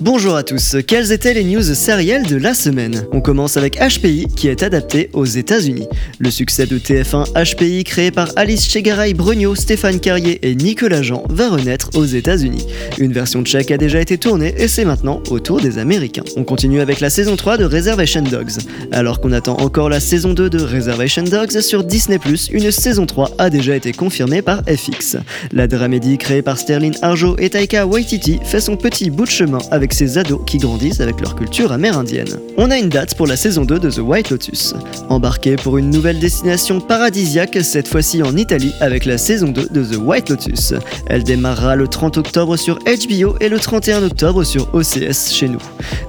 Bonjour à tous, quelles étaient les news sérielles de la semaine? On commence avec HPI qui est adapté aux États-Unis. Le succès de TF1 HPI créé par Alice Chegaray Brugno, Stéphane Carrier et Nicolas Jean va renaître aux États-Unis. Une version tchèque a déjà été tournée et c'est maintenant au tour des Américains. On continue avec la saison 3 de Reservation Dogs. Alors qu'on attend encore la saison 2 de Reservation Dogs sur Disney+, une saison 3 a déjà été confirmée par FX. La dramédie créée par Sterling Arjo et Taika Waititi fait son petit bout de chemin avec ces ados qui grandissent avec leur culture amérindienne. On a une date pour la saison 2 de The White Lotus. Embarqué pour une nouvelle destination paradisiaque, cette fois-ci en Italie, avec la saison 2 de The White Lotus. Elle démarrera le 30 octobre sur HBO et le 31 octobre sur OCS chez nous.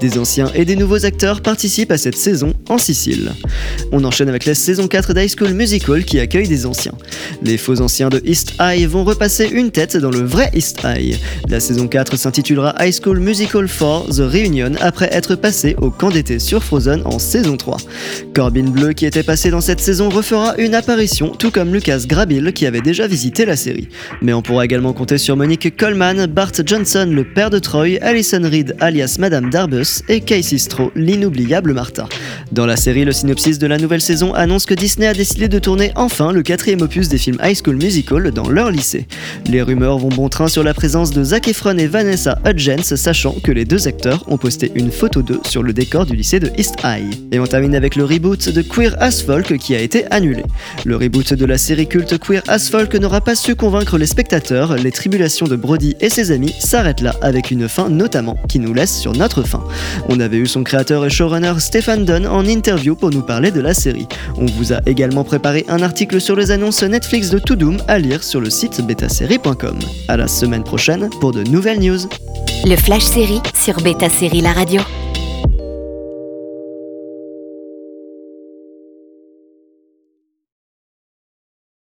Des anciens et des nouveaux acteurs participent à cette saison en Sicile. On enchaîne avec la saison 4 d'High School Musical qui accueille des anciens. Les faux anciens de East High vont repasser une tête dans le vrai East High. La saison 4 s'intitulera High School Musical for The Reunion après être passé au camp d'été sur Frozen en saison 3. Corbin Bleu qui était passé dans cette saison refera une apparition tout comme Lucas Grabil qui avait déjà visité la série. Mais on pourra également compter sur Monique Coleman, Bart Johnson le père de Troy, Alison Reed alias Madame Darbus et Casey Stroh l'inoubliable Martha. Dans la série, le synopsis de la nouvelle saison annonce que Disney a décidé de tourner enfin le quatrième opus des films High School Musical dans leur lycée. Les rumeurs vont bon train sur la présence de Zac Efron et Vanessa Hudgens, sachant que les deux acteurs ont posté une photo d'eux sur le décor du lycée de East High. Et on termine avec le reboot de Queer as Folk qui a été annulé. Le reboot de la série culte Queer as Folk n'aura pas su convaincre les spectateurs, les tribulations de Brody et ses amis s'arrêtent là avec une fin notamment qui nous laisse sur notre fin. On avait eu son créateur et showrunner Stephen Dunn interview pour nous parler de la série. On vous a également préparé un article sur les annonces Netflix de To à lire sur le site betasérie.com. À la semaine prochaine pour de nouvelles news. Le Flash Série sur Beta Série La Radio.